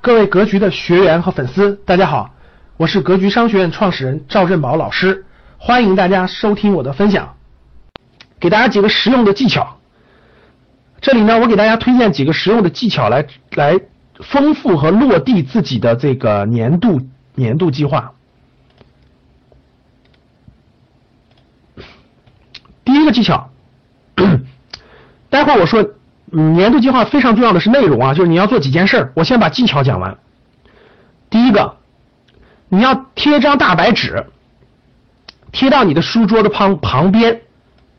各位格局的学员和粉丝，大家好，我是格局商学院创始人赵振宝老师，欢迎大家收听我的分享，给大家几个实用的技巧。这里呢，我给大家推荐几个实用的技巧来来丰富和落地自己的这个年度年度计划。第一个技巧，待会儿我说。年度计划非常重要的是内容啊，就是你要做几件事儿。我先把技巧讲完。第一个，你要贴张大白纸，贴到你的书桌的旁旁边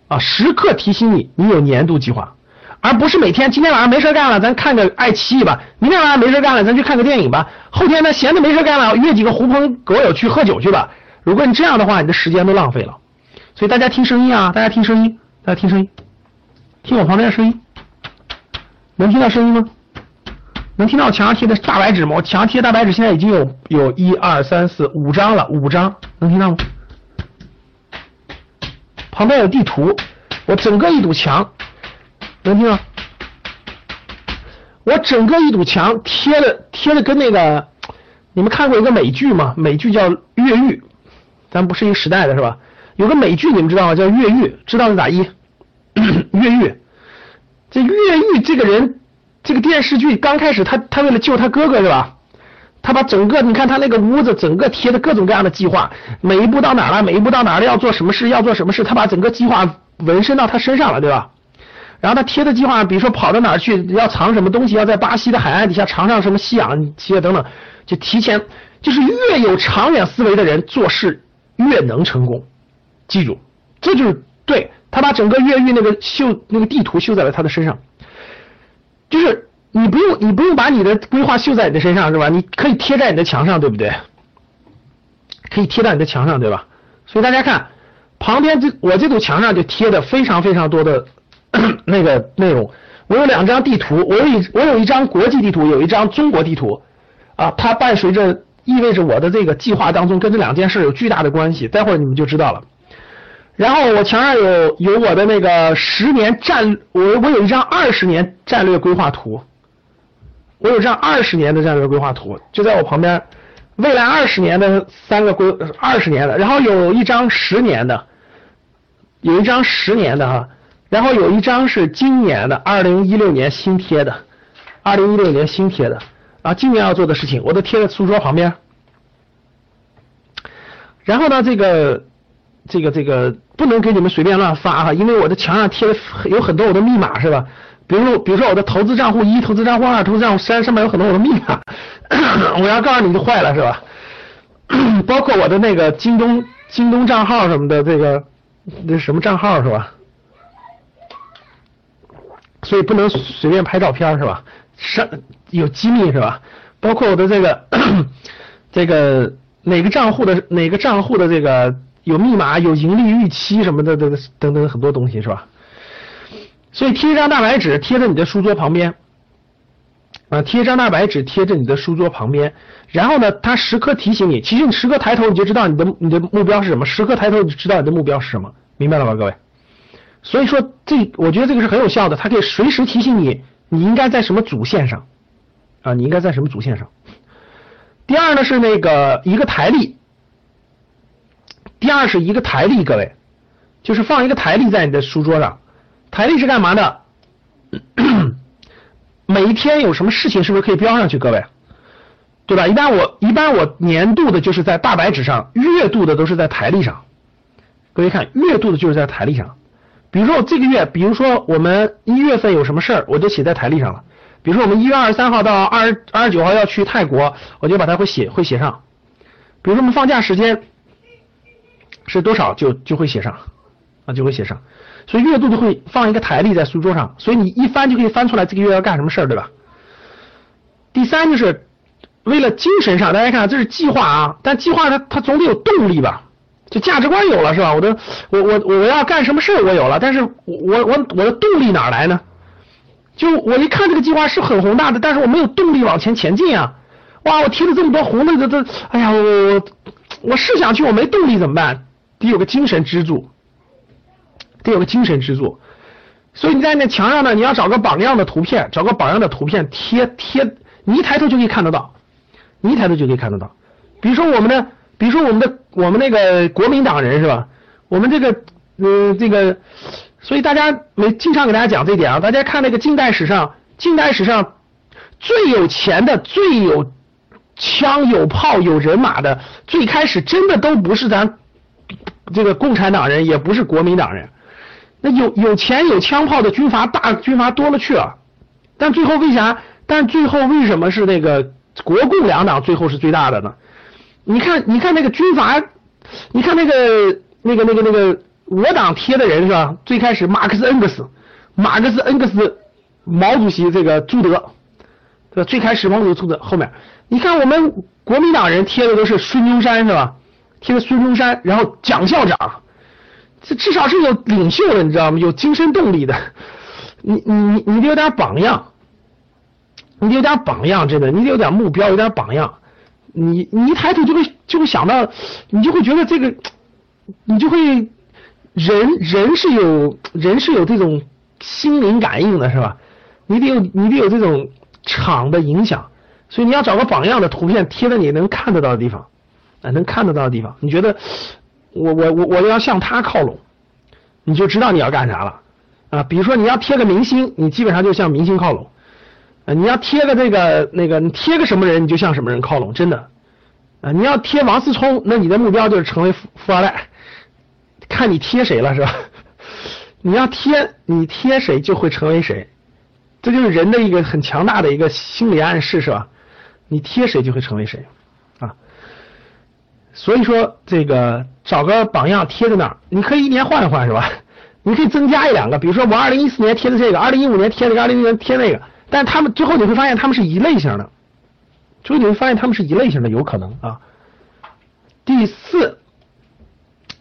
啊，时刻提醒你你有年度计划，而不是每天今天晚上没事干了，咱看个爱奇艺吧；明天晚上没事干了，咱去看个电影吧；后天呢闲的没事干了，约几个狐朋狗友去喝酒去吧。如果你这样的话，你的时间都浪费了。所以大家听声音啊，大家听声音，大家听声音，听我旁边的声音。能听到声音吗？能听到墙上贴的大白纸吗？我墙上贴大白纸现在已经有有一二三四五张了，五张能听到吗？旁边有地图，我整个一堵墙能听到？我整个一堵墙贴的贴的跟那个，你们看过一个美剧吗？美剧叫《越狱》，咱不是一个时代的是吧？有个美剧你们知道吗？叫《越狱》，知道的打一？越狱。这越狱这个人，这个电视剧刚开始，他他为了救他哥哥是吧？他把整个你看他那个屋子，整个贴的各种各样的计划，每一步到哪了，每一步到哪了，要做什么事，要做什么事，他把整个计划纹身到他身上了，对吧？然后他贴的计划，比如说跑到哪去，要藏什么东西，要在巴西的海岸底下藏上什么吸氧气啊等等，就提前，就是越有长远思维的人做事越能成功，记住，这就是对。他把整个越狱那个绣那个地图绣在了他的身上，就是你不用你不用把你的规划绣在你的身上是吧？你可以贴在你的墙上，对不对？可以贴在你的墙上，对吧？所以大家看旁边这我这堵墙上就贴的非常非常多的 那个内容。我有两张地图，我有一我有一张国际地图，有一张中国地图啊，它伴随着意味着我的这个计划当中跟这两件事有巨大的关系。待会儿你们就知道了。然后我墙上有有我的那个十年战，我我有一张二十年战略规划图，我有张二十年的战略规划图，就在我旁边，未来二十年的三个规二十年的，然后有一张十年的，有一张十年的哈，然后有一张是今年的二零一六年新贴的，二零一六年新贴的啊，今年要做的事情我都贴在书桌旁边，然后呢这个。这个这个不能给你们随便乱发哈，因为我的墙上贴的有很多我的密码是吧？比如比如说我的投资账户一、投资账户二、投资账户三上面有很多我的密码，我要告诉你就坏了是吧？包括我的那个京东京东账号什么的，这个那什么账号是吧？所以不能随便拍照片是吧？上有机密是吧？包括我的这个 这个哪个账户的哪个账户的这个。有密码，有盈利预期什么的，这个等等很多东西是吧？所以贴一张大白纸贴在你的书桌旁边，啊，贴一张大白纸贴在你的书桌旁边，然后呢，它时刻提醒你，其实你时刻抬头你就知道你的你的目标是什么，时刻抬头你就知道你的目标是什么，明白了吧，各位？所以说这我觉得这个是很有效的，它可以随时提醒你你应该在什么主线上啊，你应该在什么主线上。第二呢是那个一个台历。第二是一个台历，各位，就是放一个台历在你的书桌上。台历是干嘛的？每一天有什么事情是不是可以标上去？各位，对吧？一般我一般我年度的就是在大白纸上，月度的都是在台历上。各位看，月度的就是在台历上。比如说我这个月，比如说我们一月份有什么事儿，我就写在台历上了。比如说我们一月二十三号到二二十九号要去泰国，我就把它会写会写上。比如说我们放假时间。是多少就就会写上啊，就会写上，所以月度就会放一个台历在书桌上，所以你一翻就可以翻出来这个月要干什么事儿，对吧？第三就是为了精神上，大家看这是计划啊，但计划它它总得有动力吧？就价值观有了是吧？我的我我我要干什么事儿我有了，但是我我我的动力哪来呢？就我一看这个计划是很宏大的，但是我没有动力往前前进啊！哇，我提了这么多红的这这，哎呀我我我是想去，我没动力怎么办？得有个精神支柱，得有个精神支柱，所以你在那墙上呢，你要找个榜样的图片，找个榜样的图片贴贴，你一抬头就可以看得到，你一抬头就可以看得到。比如说我们的，比如说我们的，我们那个国民党人是吧？我们这个，嗯，这个，所以大家没经常给大家讲这一点啊。大家看那个近代史上，近代史上最有钱的、最有枪、有炮、有人马的，最开始真的都不是咱这个共产党人，也不是国民党人。那有有钱有枪炮的军阀大军阀多了去了，但最后为啥？但最后为什么是那个国共两党最后是最大的呢？你看，你看那个军阀，你看那个那个那个那个我党贴的人是吧？最开始马克思恩格斯，马克思恩格斯，毛主席这个朱德，对吧？最开始毛主席朱德后面，你看我们国民党人贴的都是孙中山是吧？贴孙中山，然后蒋校长，这至少是有领袖的，你知道吗？有精神动力的，你你你你得有点榜样，你得有点榜样，真的，你得有点目标，有点榜样。你你一抬头就会就会想到，你就会觉得这个，你就会人人是有人是有这种心灵感应的是吧？你得有你得有这种场的影响，所以你要找个榜样的图片贴在你能看得到的地方，啊能看得到的地方，你觉得我我我我要向他靠拢，你就知道你要干啥了啊？比如说你要贴个明星，你基本上就向明星靠拢。你要贴个这个那个，你贴个什么人，你就向什么人靠拢，真的。啊，你要贴王思聪，那你的目标就是成为富富二代，看你贴谁了是吧？你要贴，你贴谁就会成为谁，这就是人的一个很强大的一个心理暗示是吧？你贴谁就会成为谁。所以说这个找个榜样贴在那儿，你可以一年换一换是吧？你可以增加一两个，比如说我二零一四年贴的这个，二零一五年贴那个，二零一六年贴那个。但他们最后你会发现他们是一类型的，最后你会发现他们是一类型的，有可能啊。第四，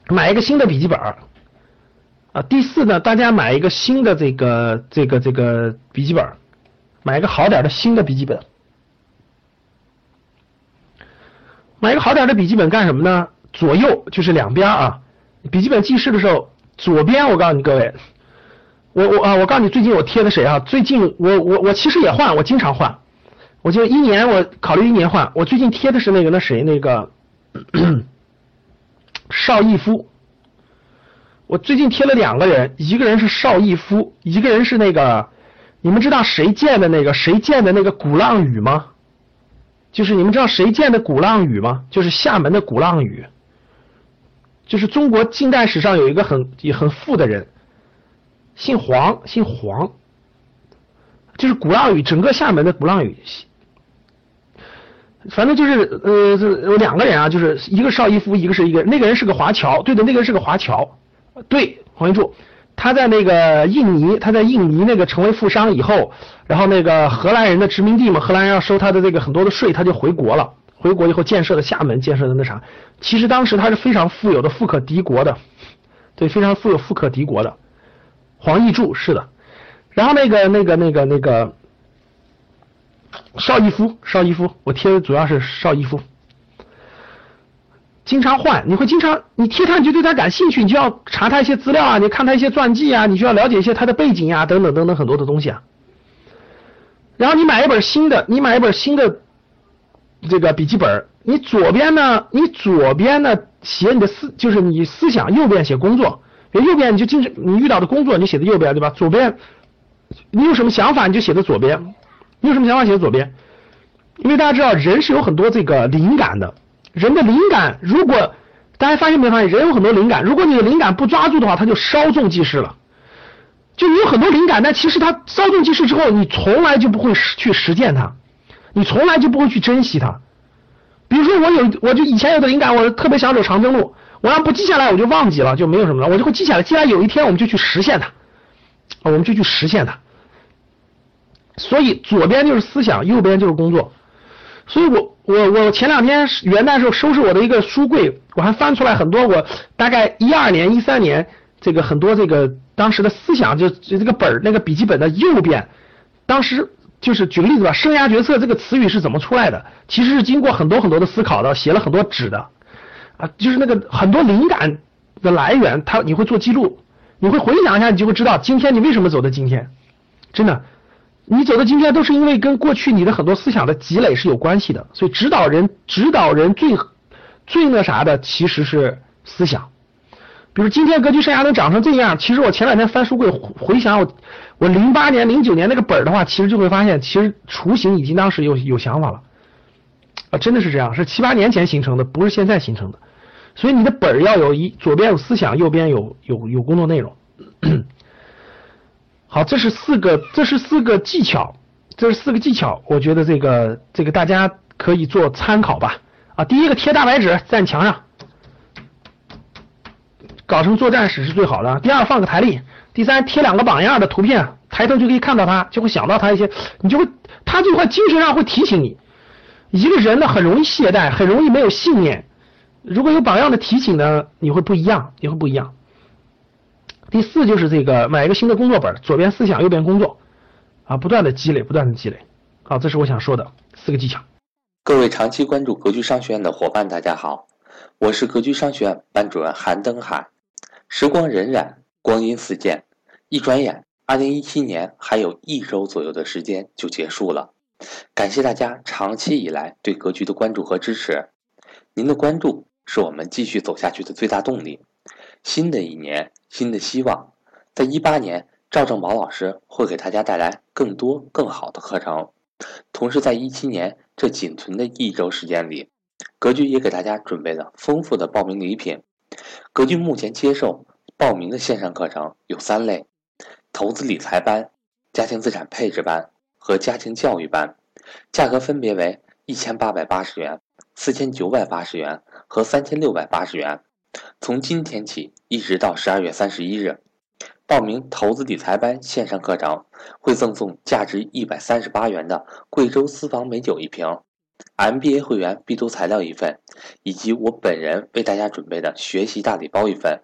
买一个新的笔记本啊。第四呢，大家买一个新的这个这个这个笔记本，买一个好点的新的笔记本。买一个好点的笔记本干什么呢？左右就是两边啊。笔记本记事的时候，左边我告诉你各位。我我啊，我告诉你，最近我贴的谁啊？最近我我我其实也换，我经常换。我就一年我考虑一年换。我最近贴的是那个那谁那个 邵逸夫。我最近贴了两个人，一个人是邵逸夫，一个人是那个你们知道谁建的那个谁建的那个鼓浪屿吗？就是你们知道谁建的鼓浪屿吗？就是厦门的鼓浪屿。就是中国近代史上有一个很也很富的人。姓黄，姓黄，就是鼓浪屿，整个厦门的鼓浪屿，反正就是呃，有两个人啊，就是一个邵逸夫，一个是一个那个人是个华侨，对的，那个人是个华侨，对，黄云柱，他在那个印尼，他在印尼那个成为富商以后，然后那个荷兰人的殖民地嘛，荷兰人要收他的这个很多的税，他就回国了，回国以后建设的厦门，建设的那啥，其实当时他是非常富有的，富可敌国的，对，非常富有，富可敌国的。黄奕柱是的，然后那个那个那个那个邵逸夫，邵逸夫，我贴的主要是邵逸夫，经常换，你会经常你贴他，你就对他感兴趣，你就要查他一些资料啊，你看他一些传记啊，你就要了解一些他的背景啊，等等等等很多的东西啊。然后你买一本新的，你买一本新的这个笔记本，你左边呢，你左边呢写你的思，就是你思想，右边写工作。右边你就经常你遇到的工作，你写的右边对吧？左边你有什么想法你就写的左边，你有什么想法写的左边。因为大家知道人是有很多这个灵感的，人的灵感如果大家发现没发现，人有很多灵感，如果你的灵感不抓住的话，它就稍纵即逝了。就你有很多灵感，但其实它稍纵即逝之后，你从来就不会去实践它，你从来就不会去珍惜它。比如说我有我就以前有的灵感，我特别想走长征路。我要不记下来，我就忘记了，就没有什么了。我就会记下来，记下来有一天我们就去实现它，我们就去实现它。所以左边就是思想，右边就是工作。所以我我我前两天元旦时候收拾我的一个书柜，我还翻出来很多我大概一二年、一三年这个很多这个当时的思想，就就这个本儿那个笔记本的右边，当时就是举个例子吧，生涯决策这个词语是怎么出来的？其实是经过很多很多的思考的，写了很多纸的。啊，就是那个很多灵感的来源，他你会做记录，你会回想一下，你就会知道今天你为什么走到今天。真的，你走到今天都是因为跟过去你的很多思想的积累是有关系的，所以指导人指导人最最那啥的其实是思想。比如今天格局生涯能长成这样，其实我前两天翻书柜回想我我零八年零九年那个本儿的话，其实就会发现，其实雏形已经当时有有想法了啊，真的是这样，是七八年前形成的，不是现在形成的。所以你的本儿要有一左边有思想，右边有有有工作内容。好，这是四个，这是四个技巧，这是四个技巧，我觉得这个这个大家可以做参考吧。啊，第一个贴大白纸在墙上，搞成作战史是最好的。第二放个台历，第三贴两个榜样的图片，抬头就可以看到他，就会想到他一些，你就会他就会精神上会提醒你。一个人呢很容易懈怠，很容易没有信念，如果有榜样的提醒呢，你会不一样，你会不一样。第四就是这个买一个新的工作本，左边思想，右边工作，啊，不断的积累，不断的积累。好，这是我想说的四个技巧。各位长期关注格局商学院的伙伴，大家好，我是格局商学院班主任韩登海。时光荏苒，光阴似箭，一转眼，二零一七年还有一周左右的时间就结束了。感谢大家长期以来对格局的关注和支持，您的关注是我们继续走下去的最大动力。新的一年。新的希望，在一八年，赵正宝老师会给大家带来更多更好的课程。同时，在一七年这仅存的一周时间里，格局也给大家准备了丰富的报名礼品。格局目前接受报名的线上课程有三类：投资理财班、家庭资产配置班和家庭教育班，价格分别为一千八百八十元、四千九百八十元和三千六百八十元。从今天起一直到十二月三十一日，报名投资理财班线上课程会赠送价值一百三十八元的贵州私房美酒一瓶，MBA 会员必读材料一份，以及我本人为大家准备的学习大礼包一份。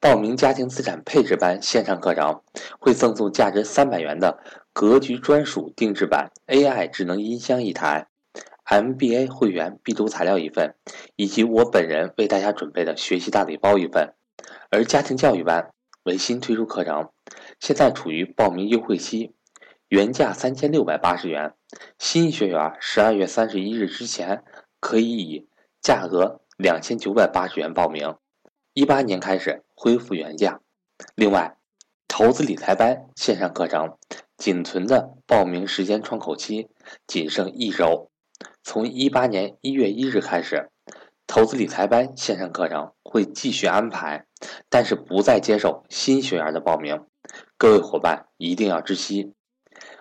报名家庭资产配置班线上课程会赠送价值三百元的格局专属定制版 AI 智能音箱一台。MBA 会员必读材料一份，以及我本人为大家准备的学习大礼包一份。而家庭教育班为新推出课程，现在处于报名优惠期，原价三千六百八十元，新学员十二月三十一日之前可以以价格两千九百八十元报名，一八年开始恢复原价。另外，投资理财班线上课程仅存的报名时间窗口期仅剩一周。从一八年一月一日开始，投资理财班线上课程会继续安排，但是不再接受新学员的报名。各位伙伴一定要知悉。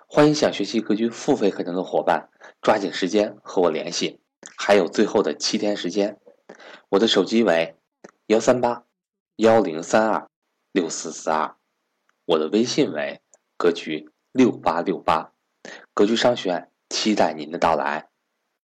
欢迎想学习格局付费课程的伙伴抓紧时间和我联系，还有最后的七天时间。我的手机为幺三八幺零三二六四四二，我的微信为格局六八六八。格局商学院期待您的到来。